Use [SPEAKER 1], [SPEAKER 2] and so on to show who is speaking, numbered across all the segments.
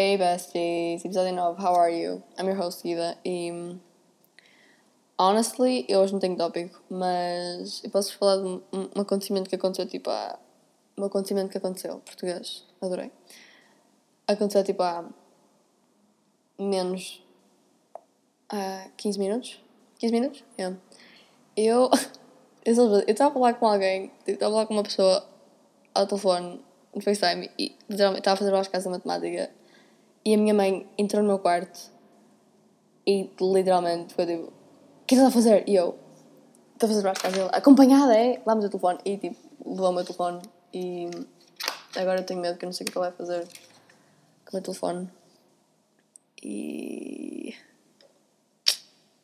[SPEAKER 1] Hey besties, episódio 9, how are you? I'm your host Ida e honestly eu hoje não tenho tópico, mas eu posso falar de um, um acontecimento que aconteceu tipo há. Um acontecimento que aconteceu, português, adorei. Aconteceu tipo há menos. há 15 minutos? 15 minutos? Yeah. Eu. Eu estava a falar com alguém, estava a falar com uma pessoa ao telefone no FaceTime e literalmente estava a fazer as casas de matemática e a minha mãe entrou no meu quarto e literalmente foi tipo: O que estás a fazer? E eu: Estou a fazer as casas. Acompanhada, é? Lá-me o telefone e tipo, levou o meu telefone e agora eu tenho medo que eu não sei o que ela vai fazer com o meu telefone. E.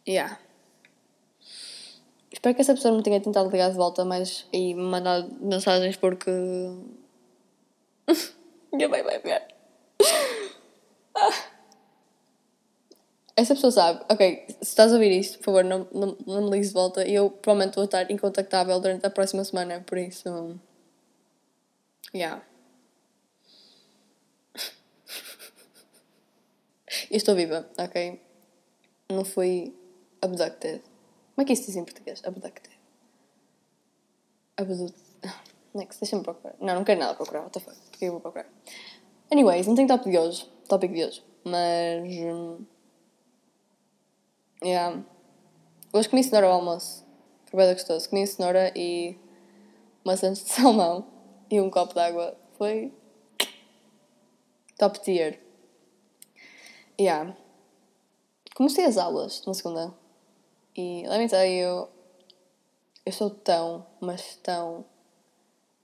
[SPEAKER 1] Yeah. Espero que essa pessoa não tenha tentado ligar de volta mais e mandar mensagens porque. Minha mãe vai ver. Essa pessoa sabe, ok, se estás a ouvir isto, por favor, não, não, não me ligues de volta e eu provavelmente vou estar incontactável durante a próxima semana, por isso. Yeah. Eu estou viva, ok? Não fui abducted. Como é que isso diz em português? Abducted. Abducted. Next, deixa-me procurar. Não, não quero nada procurar. What the fuck? Porque eu vou procurar. Anyways, não tenho tópico de hoje. Tópico de hoje. Mas. Yeah. Hoje comi cenoura ao almoço. Foi bem gostoso. Comi cenoura e. maçãs de salmão. E um copo de água. Foi. top tier. Yeah. Comecei as aulas na segunda. E let me tell you, eu sou tão, mas tão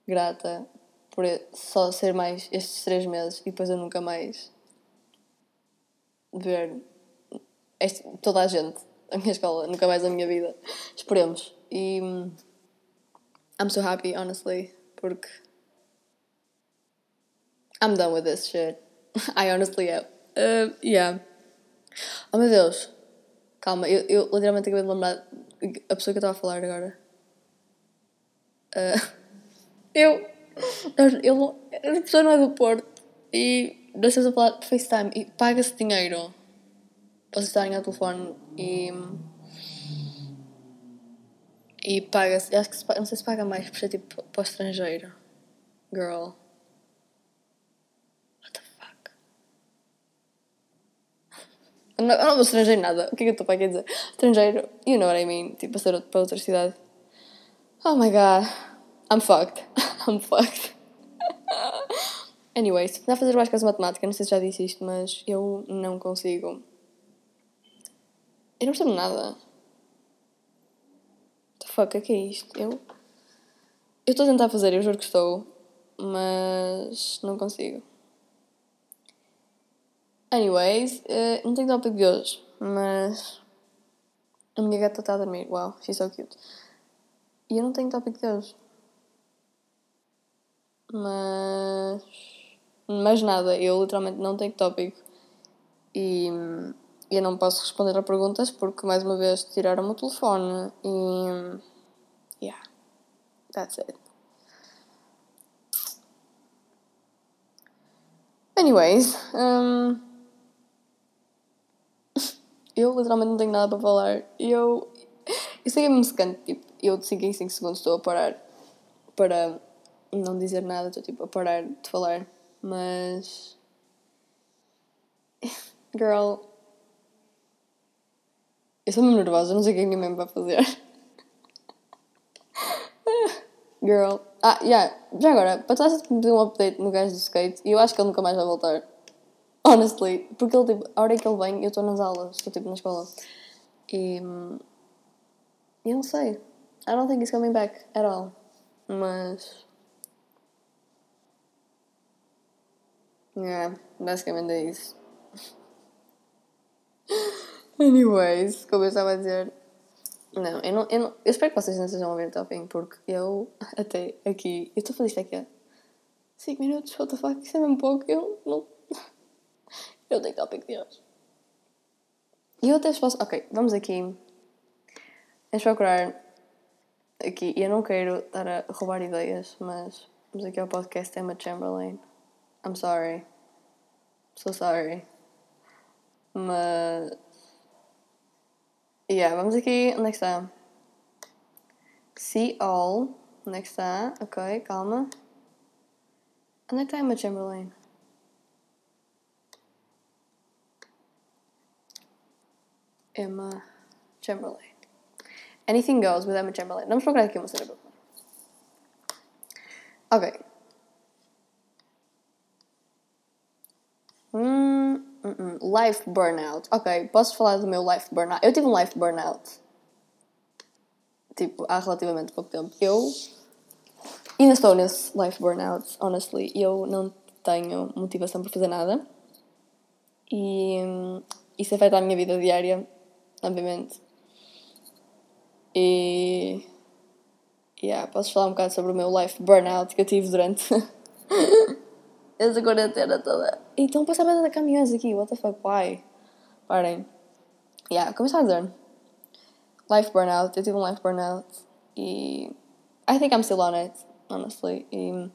[SPEAKER 1] grata por só ser mais estes três meses e depois eu nunca mais ver este, toda a gente, a minha escola, nunca mais a minha vida. Esperemos. E I'm so happy, honestly, porque I'm done with this shit. I honestly am. Uh, yeah. Oh meu Deus. Calma, eu, eu literalmente acabei de lembrar a pessoa que eu estava a falar agora. Uh, eu. eu a pessoa não é do Porto e nós estamos a falar de FaceTime e paga-se dinheiro para estarem ao telefone e. E paga-se. Acho que se, não sei se paga mais por ser tipo para o estrangeiro. Girl. Eu não, eu não vou estrangeiro nada. O que é que eu estou para a dizer? Estrangeiro, you know what I mean. Tipo, a ser para outra cidade. Oh my god. I'm fucked. I'm fucked. Anyways, tentar fazer mais de matemática, não sei se já disse isto, mas eu não consigo. Eu não percebo nada. The fuck, o que é isto? Eu. Eu estou a tentar fazer, eu juro que estou, mas não consigo. Anyways, uh, não tenho tópico de hoje, mas a minha gata está a dormir. Wow, she's so cute. E eu não tenho tópico de hoje. Mas. Mas nada, eu literalmente não tenho tópico. E eu não posso responder a perguntas porque, mais uma vez, tiraram-me o telefone. E. Yeah, that's it. Anyways, um, eu literalmente não tenho nada para falar. Eu. Eu sei que é secante, tipo, eu de 5 em 5 segundos estou a parar para não dizer nada, estou tipo a parar de falar, mas. Girl. Eu sou mesmo nervosa, não sei o que a minha mãe vai fazer. Girl. Ah, yeah. Já agora, para trás me um update no gajo do skate e eu acho que ele nunca mais vai voltar. Honestly. Porque ele, tipo, a hora que ele vem, eu estou nas aulas, estou tipo na escola. E. Eu não sei. I don't think he's coming back at all. Mas. Yeah, basicamente é isso. Anyways, como eu estava a dizer. Não, eu não, eu não. Eu espero que vocês não estejam a ver fim, porque eu até aqui. Eu estou a fazer isto aqui há 5 minutos, what the fuck, isso é mesmo pouco. Eu não. Eu tenho tópico de hoje. E eu até posso. Ok, vamos aqui. Vamos procurar. Aqui. Eu não quero estar a roubar ideias, mas vamos aqui ao podcast Emma Chamberlain. I'm sorry. So sorry. Mas. Yeah, vamos aqui. Onde é que? See all. Que está? Ok, calma. Onde é que Emma Chamberlain? Emma Chamberlain. Anything goes with Emma Chamberlain. Vamos procurar aqui uma cena para Ok. Hum, hum, hum. Life burnout. Ok, posso falar do meu life burnout? Eu tive um life burnout. Tipo, há relativamente pouco tempo. Eu ainda estou nesse life burnout, honestly. Eu não tenho motivação para fazer nada. E hum, isso afeta a minha vida diária, obviamente. E. Yeah, posso falar um bocado sobre o meu life burnout que eu tive durante essa quarentena toda. Então passava a caminhões aqui, what the fuck, why? Parem. Yeah, como está a dizer? Life burnout, eu tive um life burnout e. I think I'm still on it, honestly. E.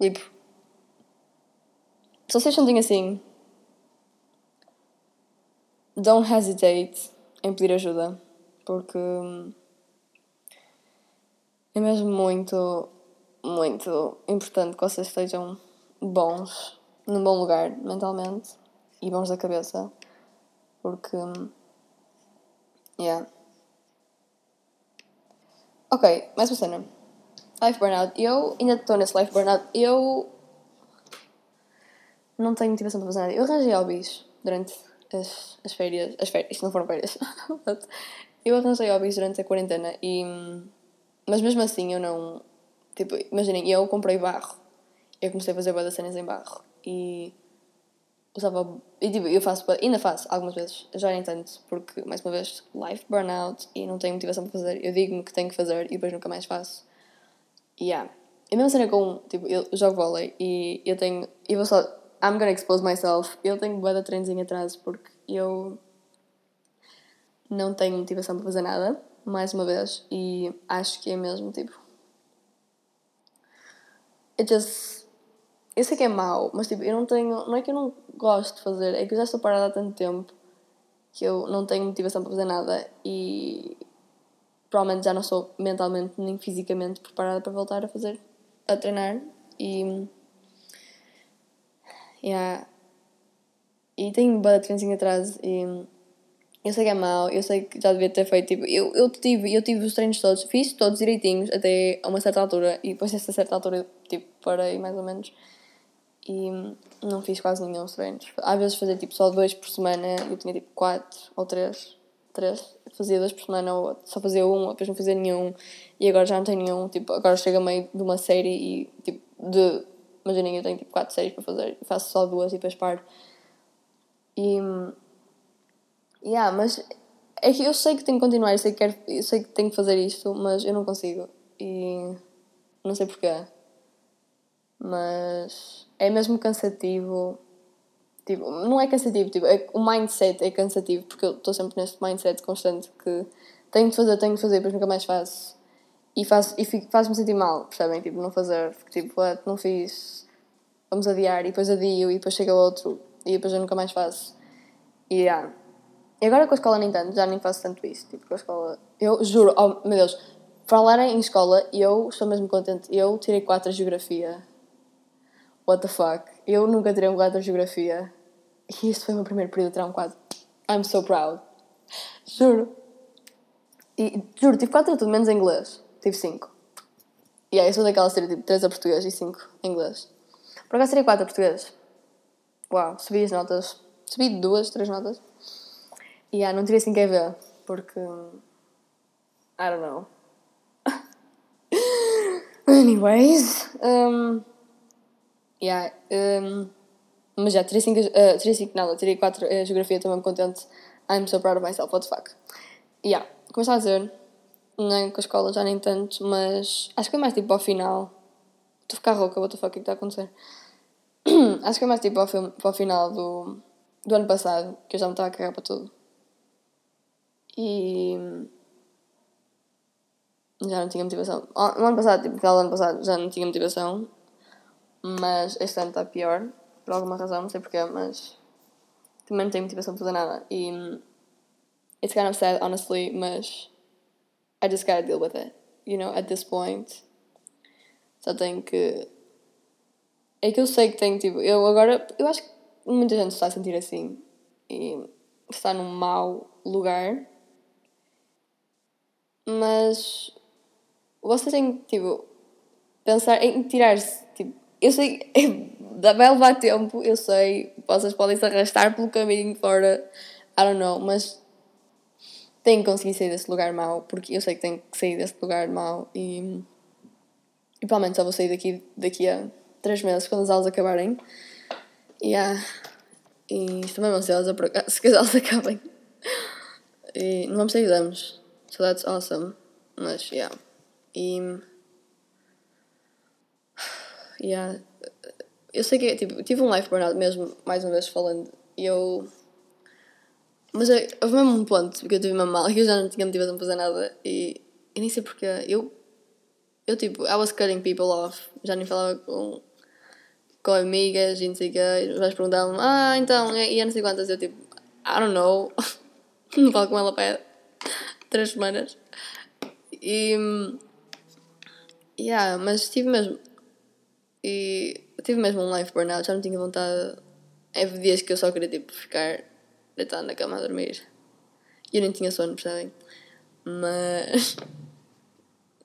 [SPEAKER 1] Tipo. Se vocês sentem assim. Don't hesitate em pedir ajuda porque é mesmo muito, muito importante que vocês estejam bons, num bom lugar mentalmente e bons da cabeça, porque. Yeah. Ok, mais uma cena. Life burnout. Eu ainda estou nesse life burnout. Eu não tenho motivação para fazer nada. Eu arranjei hobbies durante as, as férias. As férias, isto não foram férias. Eu arranjei hobbies durante a quarentena e. Mas mesmo assim eu não. Tipo, imaginem, eu comprei barro. Eu comecei a fazer boas cenas em barro e. Usava. E tipo, eu faço. Ainda faço algumas vezes, já nem tanto, porque, mais uma vez, life burnout e não tenho motivação para fazer. Eu digo-me que tenho que fazer e depois nunca mais faço. E yeah. a mesma cena com. Tipo, eu jogo vôlei e eu tenho. Eu vou só. I'm gonna expose myself. Eu tenho boa de treinos em atraso porque eu não tenho motivação para fazer nada, mais uma vez, e acho que é mesmo tipo. It just. Eu sei que é mau, mas tipo, eu não tenho. Não é que eu não gosto de fazer, é que eu já estou parada há tanto tempo que eu não tenho motivação para fazer nada e provavelmente já não sou mentalmente nem fisicamente preparada para voltar a fazer, a treinar e. Yeah. E tenho boa de atrás e eu sei que é mau, eu sei que já devia ter feito, tipo, eu, eu, tive, eu tive os treinos todos, fiz todos direitinhos até a uma certa altura e depois dessa certa altura, tipo, parei mais ou menos e não fiz quase nenhum dos treinos. Às vezes fazia, tipo, só dois por semana, eu tinha, tipo, quatro ou três, três, fazia dois por semana ou só fazia um, depois não fazia nenhum e agora já não tenho nenhum, tipo, agora chega meio de uma série e, tipo, de, imaginem, eu tenho, tipo, quatro séries para fazer faço só duas e depois paro. E Yeah, mas é que eu sei que tenho que continuar, eu sei que, quero, eu sei que tenho que fazer isto, mas eu não consigo. E não sei porquê. Mas é mesmo cansativo. Tipo, não é cansativo, tipo, é, o mindset é cansativo, porque eu estou sempre neste mindset constante que tenho de fazer, tenho de fazer, depois nunca mais faço. E, faço, e faz-me sentir mal, percebem? Tipo, não fazer, porque tipo, não fiz, vamos adiar, e depois adio, e depois chega outro, e depois eu nunca mais faço. E yeah. E agora com a escola nem tanto, já nem faço tanto isso. Tipo, com a escola. Eu juro, oh meu Deus, falar em escola, eu estou mesmo contente. Eu tirei 4 de geografia. What the fuck? Eu nunca tirei um 4 de geografia. E este foi o meu primeiro período a tirar um 4. I'm so proud. Juro. E juro, tive 4 tudo, menos em inglês. Tive 5. E aí, eu sou daquelas que tipo 3 a português e 5 em inglês. Por acaso tirei 4 a português. Uau, subi as notas. Subi duas, três notas. Yeah, não tirei assim quer ver, porque. I don't know. Anyways. Um, yeah, um, mas já, tirei 5, uh, tirei 5 nada, tirei 4 uh, geografia, estou mesmo contente. I'm so proud of myself, what the fuck. Yeah, como estava a dizer, nem com a escola já nem tanto, mas acho que foi mais tipo ao final. Estou a ficar rouca, what the fuck, o que está a acontecer? acho que foi mais tipo ao, ao final do, do ano passado, que eu já me estava a cagar para tudo. E. Já não tinha motivação. No ano passado, tipo, do ano passado, já não tinha motivação. Mas este ano está pior. por alguma razão, não sei porquê, mas também não tenho motivação para fazer nada. E it's kind of sad, honestly, mas I just gotta deal with it. You know, at this point. Só tenho que. É que eu sei que tenho, tipo, eu agora. Eu acho que muita gente está a sentir assim. E está num mau lugar. Mas. Você tem que, tipo. Pensar em tirar-se. Tipo, eu sei. Vai levar tempo, eu sei. Vocês podem se arrastar pelo caminho fora. I don't know, mas tenho que conseguir sair desse lugar mau, porque eu sei que tenho que sair desse lugar mau e, e provavelmente só vou sair daqui, daqui a 3 meses quando as aulas acabarem. Yeah. E estou mesmo ansiosa por acaso que as aulas acabem. E não vamos ter exames. So that's awesome. Mas, yeah. E. Yeah. Eu sei que tipo, tive um life burnout mesmo, mais uma vez falando, e eu mas é, houve mesmo um ponto porque eu tive mesmo mal, que eu já não tinha motivação para fazer nada e eu nem sei porque. Eu, eu tipo, I was cutting people off, já nem falava com, com amigas e não sei o quê. Os gajos perguntavam ah, então, e, e não sei quantas. Eu tipo, I don't know, não falo com ela para três semanas. E. Yeah, mas tive mesmo. E tive mesmo um life burnout, já não tinha vontade. Houve dias que eu só queria tipo ficar deitado na cama a dormir. E eu nem tinha sono, percebem? Mas.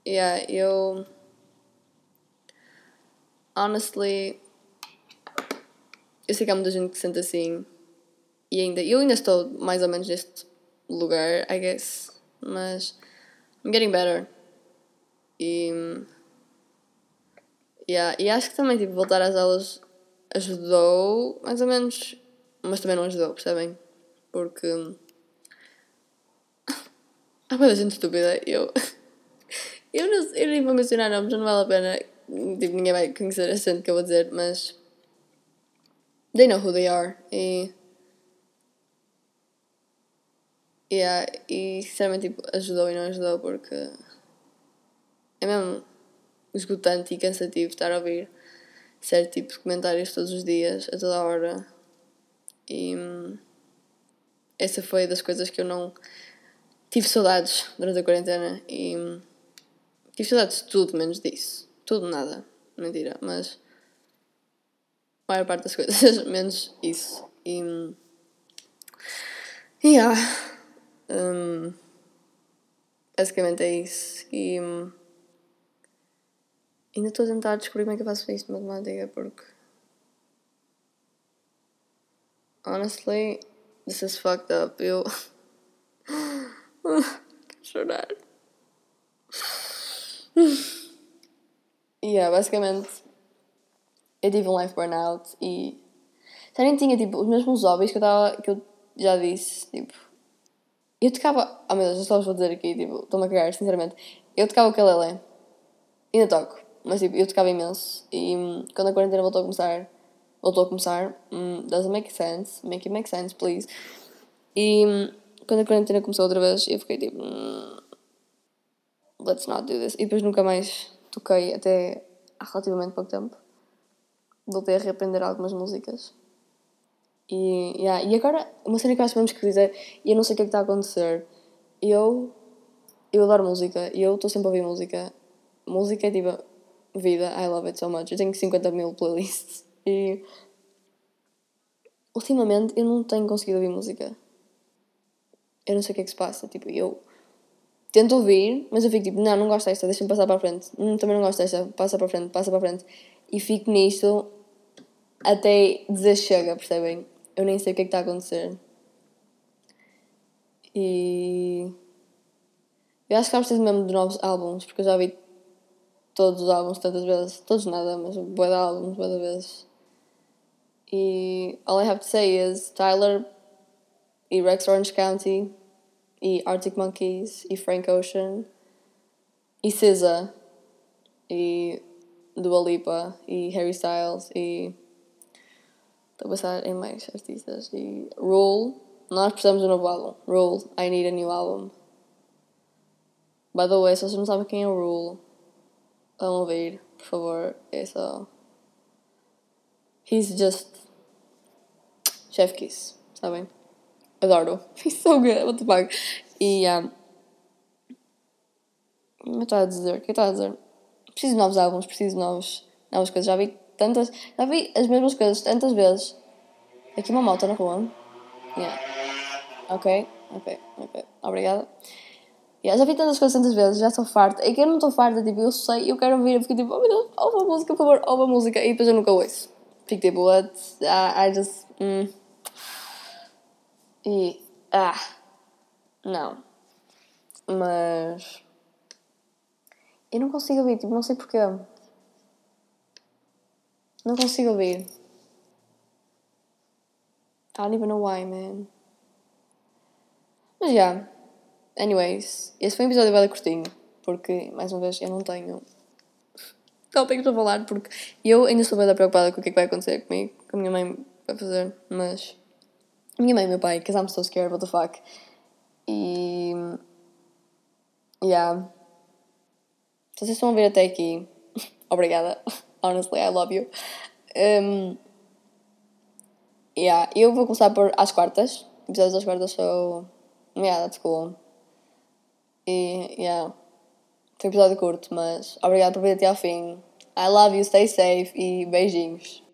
[SPEAKER 1] Yeah, eu. Honestly. Eu sei que há muita gente que se sente assim. E ainda. Eu ainda estou mais ou menos neste lugar, I guess. Mas. I'm getting better. E. Yeah, e acho que também, tipo, voltar às aulas ajudou, mais ou menos. Mas também não ajudou, percebem? porque há muita gente estúpida. Eu, eu, não, eu nem vou mencionar nomes, não vale a pena. Tipo, ninguém vai conhecer a gente que eu vou dizer, mas they know who they are. E, yeah, e sinceramente tipo, ajudou e não ajudou porque é mesmo esgotante e cansativo estar a ouvir certo tipo de comentários todos os dias, a toda hora. E essa foi das coisas que eu não tive saudades durante a quarentena e tive saudades de tudo menos disso. Tudo, nada. Mentira, mas a maior parte das coisas, menos isso. E. Yeah. Um, basicamente é isso. E. Ainda estou a tentar descobrir como é que eu faço isso de matemática porque. Honestly, This is fucked up. Eu. Chorar. yeah, basicamente. Eu tive um life burnout e. Já nem tinha tipo os mesmos hobbies que eu, tava, que eu já disse. Tipo. Eu tocava. Oh meu Deus, eu só vos vou dizer aqui, tipo, estou-me a cagar, sinceramente. Eu tocava o ukulele. Ainda toco. Mas tipo, eu tocava imenso. E hum, quando a quarentena voltou a começar voltou a começar. Mm, doesn't make sense. Make it make sense, please. E hum, quando a quarentena começou outra vez, eu fiquei tipo. Mm, let's not do this. E depois nunca mais toquei até há relativamente pouco tempo. Voltei a reaprender algumas músicas. E, yeah, e agora, uma cena que eu acho mesmo esquisita, e eu não sei o que é que está a acontecer. Eu. Eu adoro música, e eu estou sempre a ouvir música. Música é tipo vida, I love it so much. Eu tenho 50 mil playlists. E ultimamente eu não tenho conseguido ouvir música. Eu não sei o que é que se passa. Tipo, eu tento ouvir, mas eu fico tipo, não, não gosto desta, deixa-me passar para a frente. Hum, também não gosto desta, passa para a frente, passa para a frente. E fico nisto até dizer chega, percebem? Eu nem sei o que é que está a acontecer. E. Eu acho que ter mesmo de novos álbuns, porque eu já ouvi todos os álbuns tantas vezes. Todos nada, mas boa de álbuns, boa de vezes. E all I have to say is Tyler e Rex Orange County e Arctic Monkeys e Frank Ocean e SZA e Dua Lipa e Harry Styles e estou a pensar em mais artistas e Rule nós precisamos de um novo álbum Rule I need a new album by the way se vocês não sabem quem é o Rule vão ouvir por favor é só he's just Chef Kiss, sabem? Adoro. It's so good, what the fuck. E, um, eu estava a dizer, o que eu estava a dizer? Preciso de novos álbuns, preciso de novos, novas coisas. Já vi tantas, já vi as mesmas coisas tantas vezes. Aqui uma moto na rua. Yeah. Ok, ok, ok. Obrigada. Yeah, já vi tantas coisas tantas vezes, já estou farta. É que eu não estou farta, tipo, eu sei, eu quero ouvir, eu fico tipo, oh meu Deus, ouve a música, por favor, ouve a música. E depois eu nunca ouço. Fico tipo, what? I, I just. Mm. E. Ah. Não. Mas. Eu não consigo ouvir, tipo, não sei porquê. Não consigo ouvir. I don't even know why, man. Mas já. Yeah. Anyways, esse foi um episódio bem curtinho. Porque, mais uma vez, eu não tenho tópicos para falar. Porque eu ainda estou bem preocupada com o que é que vai acontecer comigo. Com a minha mãe vai fazer. Mas. Minha mãe e meu pai, because I'm so scared, what the fuck. E. Yeah. Se vocês estão a ver até aqui, obrigada. Honestly, I love you. Um, yeah, eu vou começar por às quartas. Episódios às quartas, so. Yeah, that's cool. E, yeah. Foi um episódio curto, mas obrigado por vir até ao fim. I love you, stay safe e beijinhos.